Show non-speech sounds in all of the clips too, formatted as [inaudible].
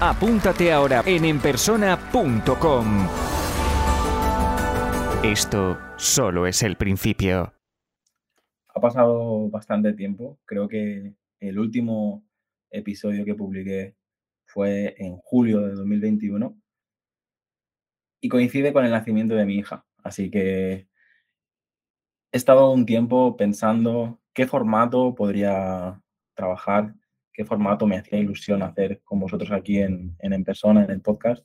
Apúntate ahora en enpersona.com. Esto solo es el principio. Ha pasado bastante tiempo. Creo que el último episodio que publiqué fue en julio de 2021 y coincide con el nacimiento de mi hija. Así que he estado un tiempo pensando qué formato podría trabajar qué formato me hacía ilusión hacer con vosotros aquí en, en, persona, en el podcast.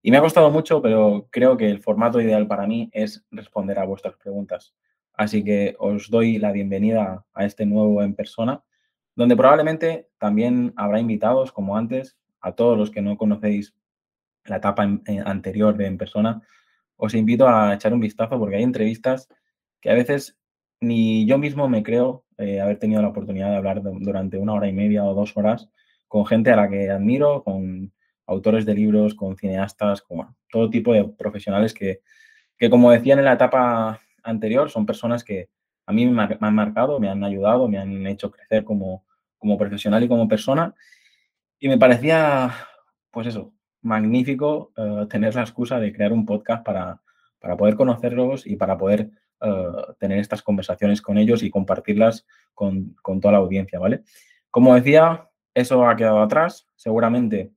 Y me ha costado mucho, pero creo que el formato ideal para mí es responder a vuestras preguntas. Así que os doy la bienvenida a este nuevo en persona, donde probablemente también habrá invitados, como antes, a todos los que no conocéis la etapa anterior de en persona. Os invito a echar un vistazo porque hay entrevistas que a veces ni yo mismo me creo eh, haber tenido la oportunidad de hablar durante una hora y media o dos horas con gente a la que admiro, con autores de libros, con cineastas, con todo tipo de profesionales que, que, como decían en la etapa anterior, son personas que a mí me, han marcado, me han ayudado, me han hecho crecer como, como profesional y como persona. Y me parecía, pues eso, magnífico eh, tener la excusa de crear un podcast para, para poder conocerlos y para poder eh, tener estas conversaciones con ellos y compartirlas con, toda la audiencia, ¿vale? Como decía, eso ha quedado atrás. Seguramente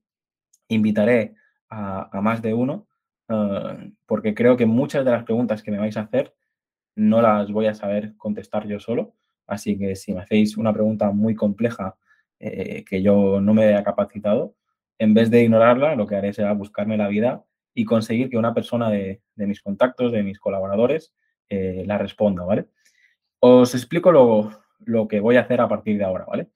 invitaré a, más de uno eh, porque creo que muchas de las preguntas que me vais a hacer no las voy a saber contestar yo solo. Así que si me hacéis una pregunta muy compleja eh, que yo no me haya capacitado, en vez de ignorarla, lo que haré será buscarme la vida y conseguir que una persona de mis contactos, de mis colaboradores, eh, la responda, ¿vale? Os explico lo, que voy a hacer a partir de ahora, ¿vale?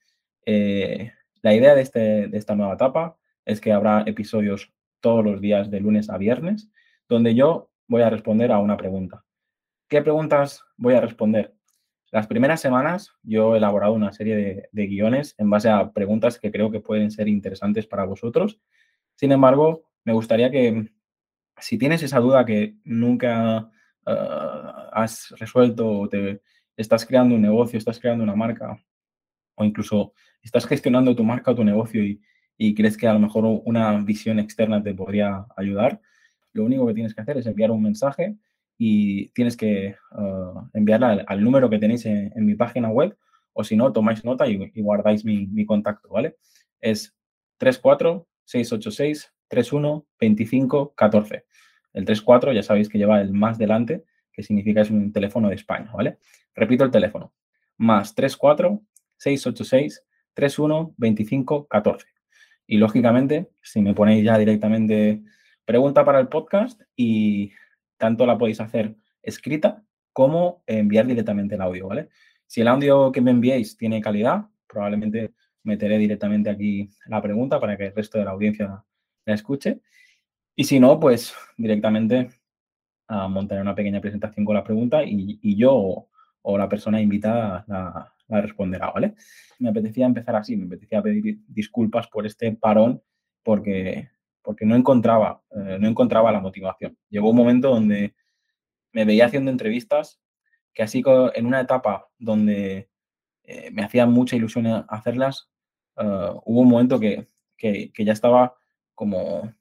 Eh, la idea de, este, de esta nueva etapa es que habrá episodios todos los días de lunes a viernes, donde yo voy a responder a una pregunta. ¿Qué preguntas voy a responder? Las primeras semanas yo he elaborado una serie de, guiones en base a preguntas que creo que pueden ser interesantes para vosotros. Sin embargo, me gustaría que si tienes esa duda que nunca Ah, has resuelto o te estás creando un negocio, estás creando una marca o incluso estás gestionando tu marca o tu negocio y, crees que a lo mejor una visión externa te podría ayudar, lo único que tienes que hacer es enviar un mensaje y tienes que uh, enviarla al, número que tenéis en, mi página web o si no, tomáis nota y, guardáis mi, mi, contacto, ¿vale? Es 34 686 31 25 14. El 34 ya sabéis que lleva el más delante, que significa es un teléfono de España, ¿vale? Repito el teléfono. Más 34 686 31 25 14. Y lógicamente, si me ponéis ya directamente pregunta para el podcast y tanto la podéis hacer escrita como enviar directamente el audio, ¿vale? Si el audio que me enviéis tiene calidad, probablemente meteré directamente aquí la pregunta para que el resto de la audiencia la escuche. Y si no, pues directamente a montar una pequeña presentación con la pregunta y, yo o, la persona invitada la, responderá, ¿vale? Me apetecía empezar así, me apetecía pedir disculpas por este parón porque, porque no, encontraba, eh, no encontraba la motivación. Llegó un momento donde me veía haciendo entrevistas que así en una etapa donde eh, me hacía mucha ilusión hacerlas, eh, hubo un momento que, que ya estaba como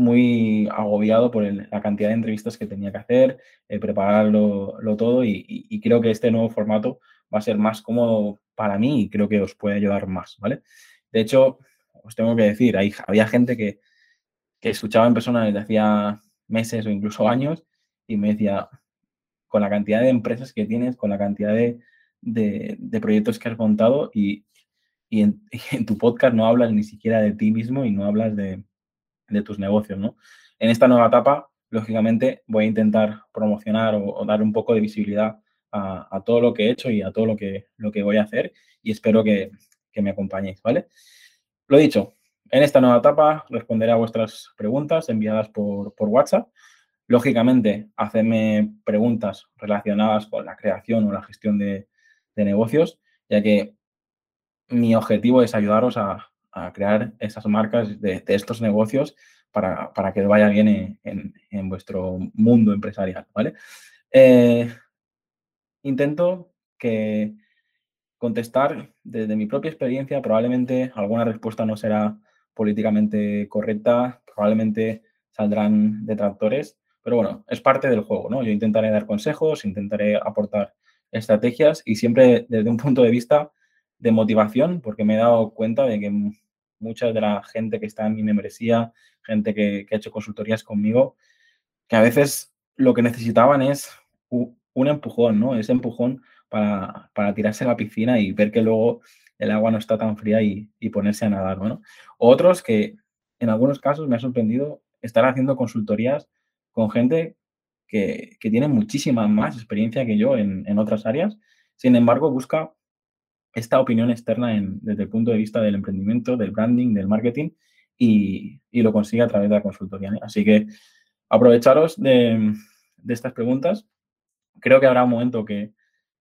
muy agobiado por la cantidad de entrevistas que tenía que hacer, eh, prepararlo todo y, creo que este nuevo formato va a ser más cómodo para mí y creo que os puede ayudar más, ¿vale? De hecho, os tengo que decir, hay, había gente que, que escuchaba en persona desde hacía meses o incluso años y me decía, con la cantidad de empresas que tienes, con la cantidad de, de, proyectos que has montado y, y en, [laughs] en, tu podcast no hablas ni siquiera de ti mismo y no hablas de, de tus negocios, ¿no? En esta nueva etapa, lógicamente, voy a intentar promocionar o, dar un poco de visibilidad a, todo lo que he hecho y a todo lo que, lo que voy a hacer y espero que, me acompañéis, ¿vale? Lo dicho, en esta nueva etapa responderé a vuestras preguntas enviadas por, por WhatsApp. Lógicamente, hacedme preguntas relacionadas con la creación o la gestión de, negocios, ya que mi objetivo es ayudaros a, crear esas marcas de, estos negocios para, que vaya bien en, vuestro mundo empresarial, ¿vale? Eh, intento que contestar desde mi propia experiencia, probablemente alguna respuesta no será políticamente correcta, probablemente saldrán detractores, pero bueno, es parte del juego, ¿no? Yo intentaré dar consejos, intentaré aportar estrategias y siempre desde un punto de vista de motivación, porque me he dado cuenta de que mucha de la gente que está en mi membresía, gente que, ha hecho consultorías conmigo, que a veces lo que necesitaban es un empujón, ¿no? Ese empujón para, para, tirarse a la piscina y ver que luego el agua no está tan fría y, ponerse a nadar, ¿no? Otros que en algunos casos me ha sorprendido estar haciendo consultorías con gente que, tiene muchísima más experiencia que yo en, otras áreas, sin embargo busca esta opinión externa desde el punto de vista del emprendimiento, del branding, del marketing y, lo consigue a través de la consultoría. Así que aprovecharos de, de estas preguntas. Creo que habrá un momento que,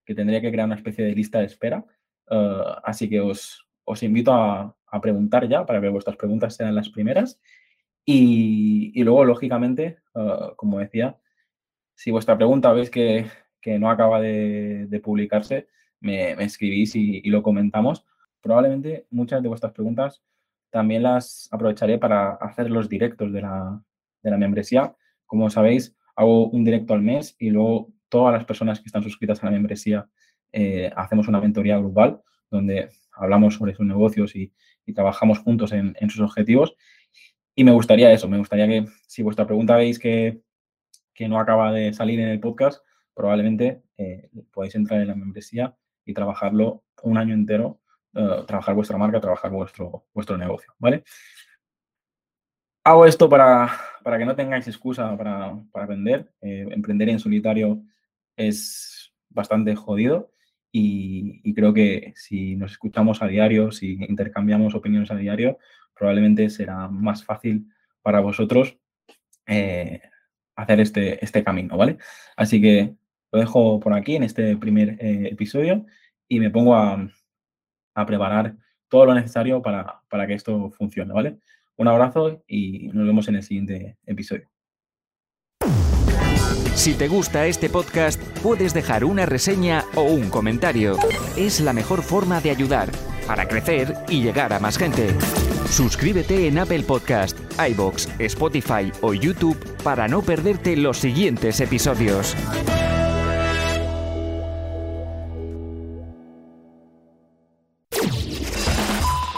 que tendría que crear una especie de lista de espera. Eh, así que os, invito a, preguntar ya para que vuestras preguntas sean las primeras. Y, luego, lógicamente, eh, como decía, si vuestra pregunta veis que, no acaba de, publicarse, me, escribís y, lo comentamos. Probablemente muchas de vuestras preguntas también las aprovecharé para hacer los directos de la, de la membresía. Como sabéis, hago un directo al mes y luego todas las personas que están suscritas a la membresía eh, hacemos una mentoría grupal donde hablamos sobre sus negocios y, trabajamos juntos en, sus objetivos. Y me gustaría eso, me gustaría que si vuestra pregunta veis que, no acaba de salir en el podcast, probablemente eh, podéis entrar en la membresía y trabajarlo un año entero, eh, trabajar vuestra marca, trabajar vuestro, vuestro negocio, ¿vale? Hago esto para, que no tengáis excusa para, para aprender. emprender en solitario es bastante jodido y, creo que si nos escuchamos a diario, si intercambiamos opiniones a diario, probablemente será más fácil para vosotros eh, hacer este, este camino, ¿vale? Así que lo dejo por aquí en este primer eh, episodio y me pongo a, preparar todo lo necesario para, para que esto funcione, ¿vale? Un abrazo y nos vemos en el siguiente episodio. Si te gusta este podcast, puedes dejar una reseña o un comentario. Es la mejor forma de ayudar para crecer y llegar a más gente. Suscríbete en Apple Podcast, iBox, Spotify o YouTube para no perderte los siguientes episodios.